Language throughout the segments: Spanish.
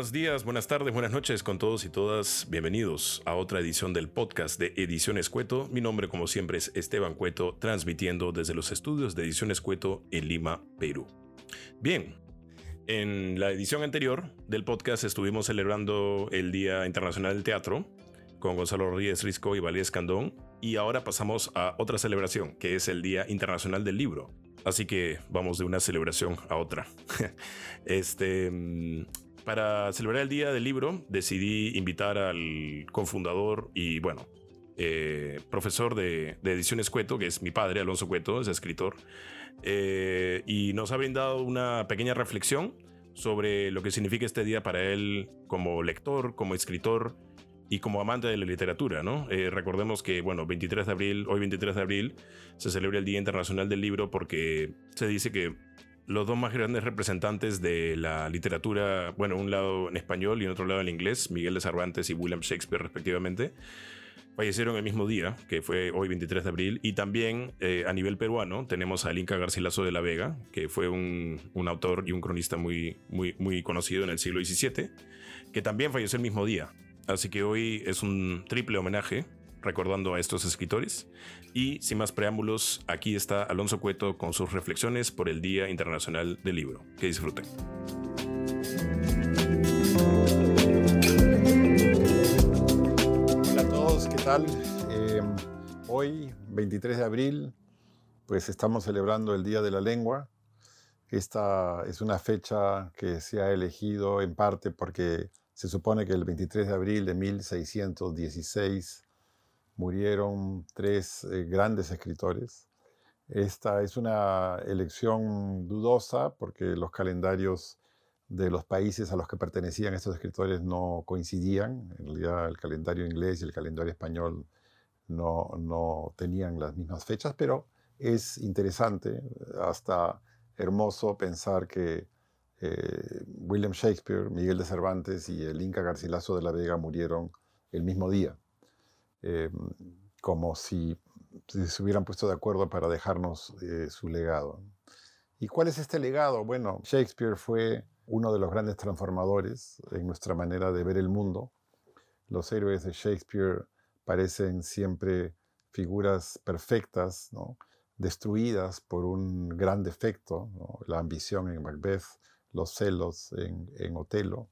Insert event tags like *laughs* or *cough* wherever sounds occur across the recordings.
Buenos días, buenas tardes, buenas noches con todos y todas. Bienvenidos a otra edición del podcast de Ediciones Cueto. Mi nombre, como siempre, es Esteban Cueto, transmitiendo desde los estudios de Ediciones Cueto en Lima, Perú. Bien, en la edición anterior del podcast estuvimos celebrando el Día Internacional del Teatro con Gonzalo Rodríguez Risco y Valía Escandón, y ahora pasamos a otra celebración, que es el Día Internacional del Libro. Así que vamos de una celebración a otra. *laughs* este, mm, para celebrar el Día del Libro, decidí invitar al cofundador y, bueno, eh, profesor de, Ediciones Cueto, que es mi padre, Alonso Cueto, es escritor, eh, y nos ha brindado una pequeña reflexión sobre lo que significa este día para él como lector, como escritor y como amante de la literatura, ¿no? Eh, recordemos que, bueno, 23 de abril, hoy 23 de abril, se celebra el Día Internacional del Libro porque se dice que los dos más grandes representantes de la literatura, bueno, un lado en español y en otro lado en inglés, Miguel de Cervantes y William Shakespeare respectivamente, fallecieron el mismo día, que fue hoy 23 de abril, y también eh, a nivel peruano tenemos a Inca Garcilaso de la Vega, que fue un, un, autor y un cronista muy, muy, muy conocido en el siglo XVII, que también falleció el mismo día. Así que hoy es un triple homenaje recordando a estos escritores. Y sin más preámbulos, aquí está Alonso Cueto con sus reflexiones por el Día Internacional del Libro. Que disfruten. Hola a todos, ¿qué tal? Eh, hoy, 23 de abril, pues estamos celebrando el Día de la Lengua. Esta es una fecha que se ha elegido en parte porque se supone que el 23 de abril de 1616 murieron tres eh, grandes escritores. Esta es una elección dudosa porque los calendarios de los países a los que pertenecían estos escritores no coincidían. En realidad el calendario inglés y el calendario español no, no tenían las mismas fechas, pero es interesante, hasta hermoso pensar que eh, William Shakespeare, Miguel de Cervantes y el Inca Garcilaso de la Vega murieron el mismo día, eh, como si, se hubieran puesto de acuerdo para dejarnos eh, su legado. ¿Y cuál es este legado? Bueno, Shakespeare fue uno de los grandes transformadores en nuestra manera de ver el mundo. Los héroes de Shakespeare parecen siempre figuras perfectas, destruidas por un gran defecto, la ambición en Macbeth, los celos en Otelo,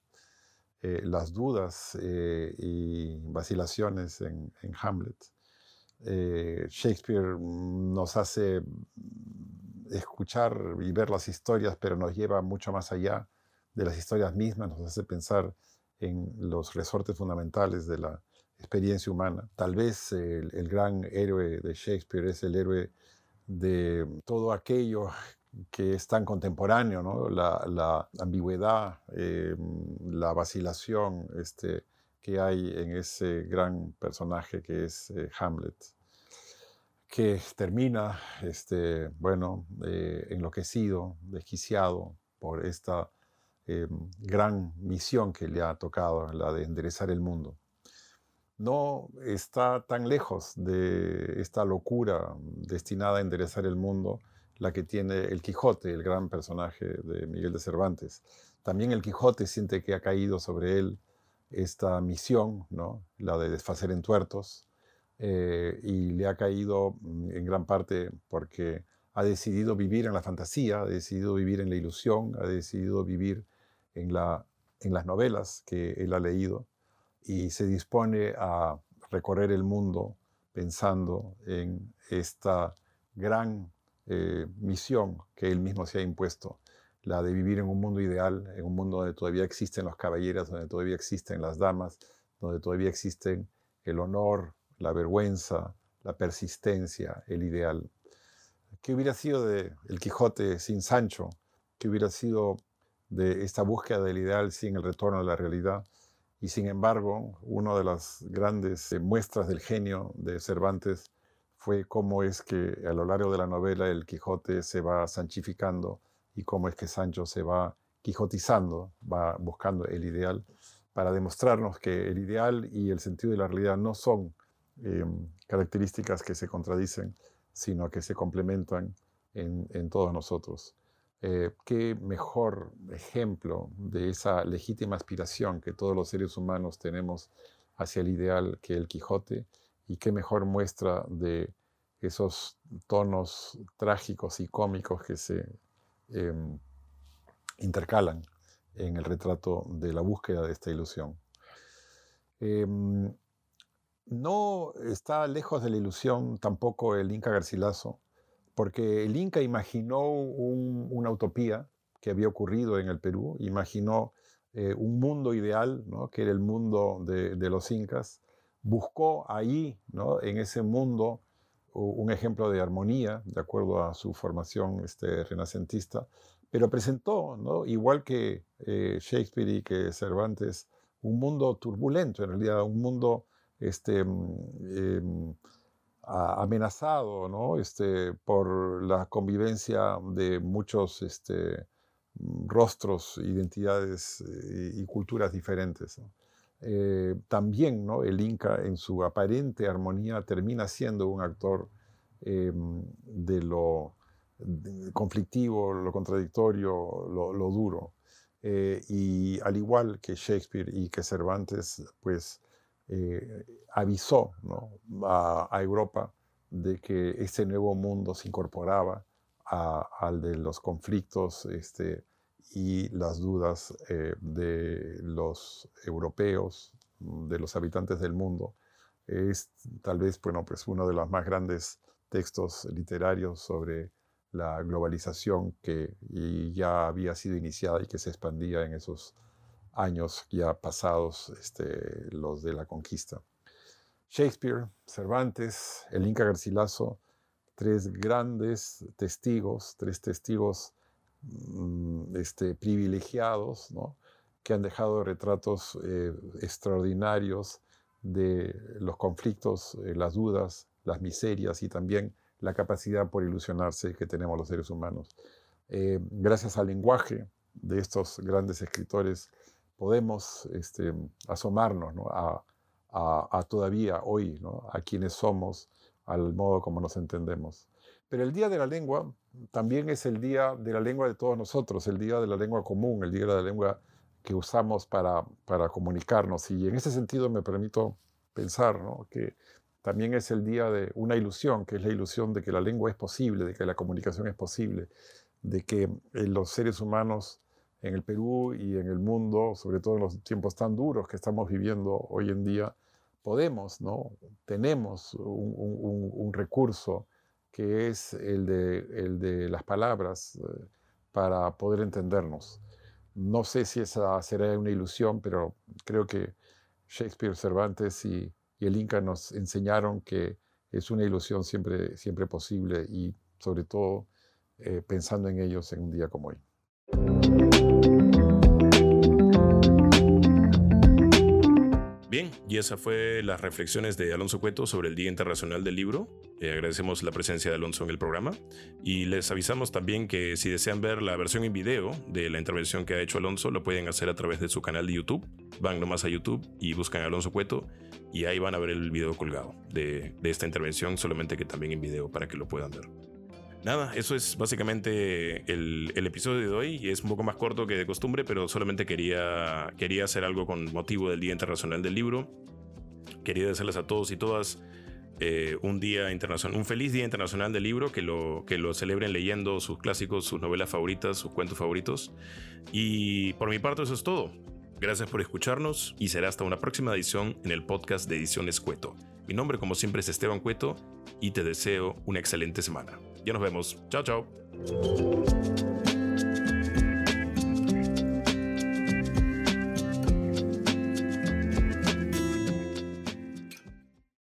eh, las dudas eh, y vacilaciones en, Hamlet. Eh, Shakespeare nos hace escuchar y ver las historias, pero nos lleva mucho más allá de las historias mismas, nos hace pensar en los resortes fundamentales de la experiencia humana. Tal vez el, el gran héroe de Shakespeare es el héroe de todo aquello que es tan contemporáneo, la, ambigüedad, eh, la vacilación este, que hay en ese gran personaje que es eh, Hamlet, que termina, este, bueno, eh, enloquecido, desquiciado por esta gran misión que le ha tocado, la de enderezar el mundo. No está tan lejos de esta locura destinada a enderezar el mundo, la que tiene el Quijote, el gran personaje de Miguel de Cervantes. También el Quijote siente que ha caído sobre él esta misión, ¿no? la de desfacer en tuertos, eh, y le ha caído mm, en gran parte porque ha decidido vivir en la fantasía, ha decidido vivir en la ilusión, ha decidido vivir en, la, en las novelas que él ha leído y se dispone a recorrer el mundo pensando en esta gran eh, misión que él mismo se ha impuesto, la de vivir en un mundo ideal, en un mundo donde todavía existen los caballeros, donde todavía existen las damas, donde todavía existen el honor, la vergüenza, la persistencia, el ideal. ¿Qué hubiera sido de El Quijote sin Sancho? ¿Qué hubiera sido de esta búsqueda del ideal sin el retorno a la realidad? Y sin embargo, una de las grandes eh, muestras del genio de Cervantes fue cómo es que a lo largo de la novela el Quijote se va sanchificando y cómo es que Sancho se va quijotizando, va buscando el ideal para demostrarnos que el ideal y el sentido de la realidad no son em, características que se contradicen, sino que se complementan en, todos nosotros. Eh, qué mejor ejemplo de esa legítima aspiración que todos los seres humanos tenemos hacia el ideal que el Quijote y qué mejor muestra de esos tonos trágicos y cómicos que se em, intercalan en el retrato de la búsqueda de esta ilusión. Em, no está lejos de la ilusión tampoco el Inca Garcilaso, porque el Inca imaginó una utopía que había ocurrido en el Perú, imaginó eh, un mundo ideal, que era el mundo de, los incas, buscó ahí, ¿no? en ese mundo, un ejemplo de armonía, de acuerdo a su formación este, renacentista, pero presentó, ¿no? igual que eh, Shakespeare y que Cervantes, un mundo turbulento, en realidad un mundo este, mm, em, amenazado ¿no? este, por la convivencia de muchos este, rostros, identidades eh, y, culturas diferentes. Eh, también ¿no? el Inca en su aparente armonía termina siendo un actor em, de lo conflictivo, lo contradictorio, lo, duro. Eh, y al igual que Shakespeare y que Cervantes, pues avisó a, Europa de que ese nuevo mundo se incorporaba al de los conflictos este, y las dudas eh, de los europeos, de los habitantes del mundo. Es tal vez bueno, pues uno de los más grandes textos literarios sobre la globalización que ya había sido iniciada y que se expandía en esos años ya pasados, este, los de la conquista. Shakespeare, Cervantes, el Inca Garcilaso, tres grandes testigos, tres testigos este, privilegiados, que han dejado retratos eh, extraordinarios de los conflictos, eh, las dudas, las miserias y también la capacidad por ilusionarse que tenemos los seres humanos. Eh, gracias al lenguaje de estos grandes escritores podemos este, asomarnos a, a, todavía hoy, a quienes somos, al modo como nos entendemos. Pero el Día de la Lengua también es el Día de la Lengua de todos nosotros, el Día de la Lengua común, el Día de la Lengua que usamos para, para comunicarnos. Y en ese sentido me permito pensar que también es el día de una ilusión, que es la ilusión de que la lengua es posible, de que la comunicación es posible, de que eh, los seres humanos en el Perú y en el mundo, sobre todo en los tiempos tan duros que estamos viviendo hoy en día, podemos, ¿no? tenemos un, recurso que es el de, el de las palabras eh, para poder entendernos. No sé si esa será una ilusión, pero creo que Shakespeare, Cervantes y, el Inca nos enseñaron que es una ilusión siempre, siempre posible y sobre todo eh, pensando en ellos en un día como hoy. Bien, y esa fue las reflexiones de Alonso Cueto sobre el Día Internacional del Libro. Eh, agradecemos la presencia de Alonso en el programa y les avisamos también que si desean ver la versión en video de la intervención que ha hecho Alonso, lo pueden hacer a través de su canal de YouTube. Van nomás a YouTube y buscan Alonso Cueto y ahí van a ver el video colgado de, de esta intervención, solamente que también en video para que lo puedan ver. Nada, eso es básicamente el, episodio de hoy. Y es un poco más corto que de costumbre, pero solamente quería, quería hacer algo con motivo del Día Internacional del Libro. Quería desearles a todos y todas eh, un día internacional, un feliz Día Internacional del Libro, que lo, que lo celebren leyendo sus clásicos, sus novelas favoritas, sus cuentos favoritos. Y por mi parte eso es todo. Gracias por escucharnos y será hasta una próxima edición en el podcast de Ediciones Cueto. Mi nombre como siempre es Esteban Cueto y te deseo una excelente semana. Ya nos vemos. Chao, chao.